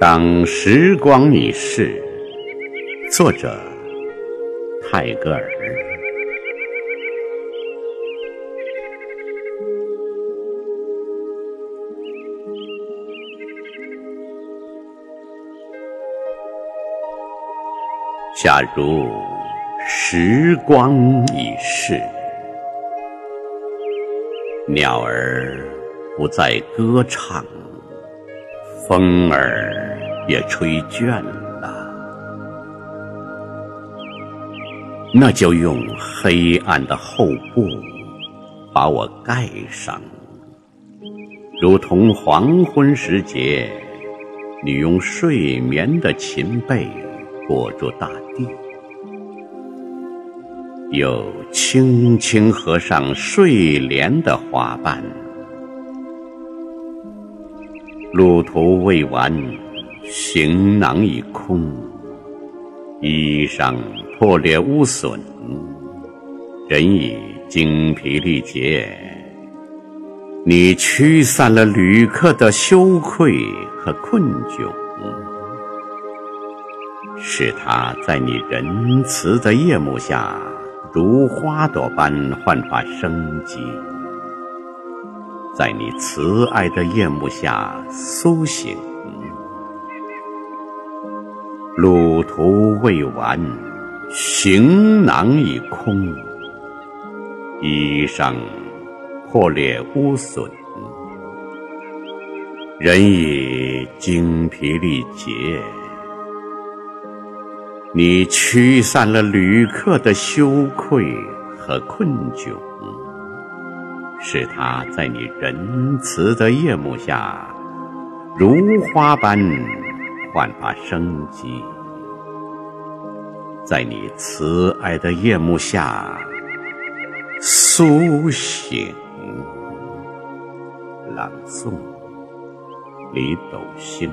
当时光已逝，作者泰戈尔。假如时光已逝，鸟儿不再歌唱。风儿也吹倦了，那就用黑暗的厚布把我盖上，如同黄昏时节，你用睡眠的琴被裹住大地，又轻轻合上睡莲的花瓣。路途未完，行囊已空，衣裳破裂污损，人已精疲力竭。你驱散了旅客的羞愧和困窘，使他在你仁慈的夜幕下，如花朵般焕发生机。在你慈爱的夜幕下苏醒，路途未完，行囊已空，衣裳破裂污损，人已精疲力竭。你驱散了旅客的羞愧和困窘。使他在你仁慈的夜幕下，如花般焕发生机；在你慈爱的夜幕下苏醒。朗诵：李斗星。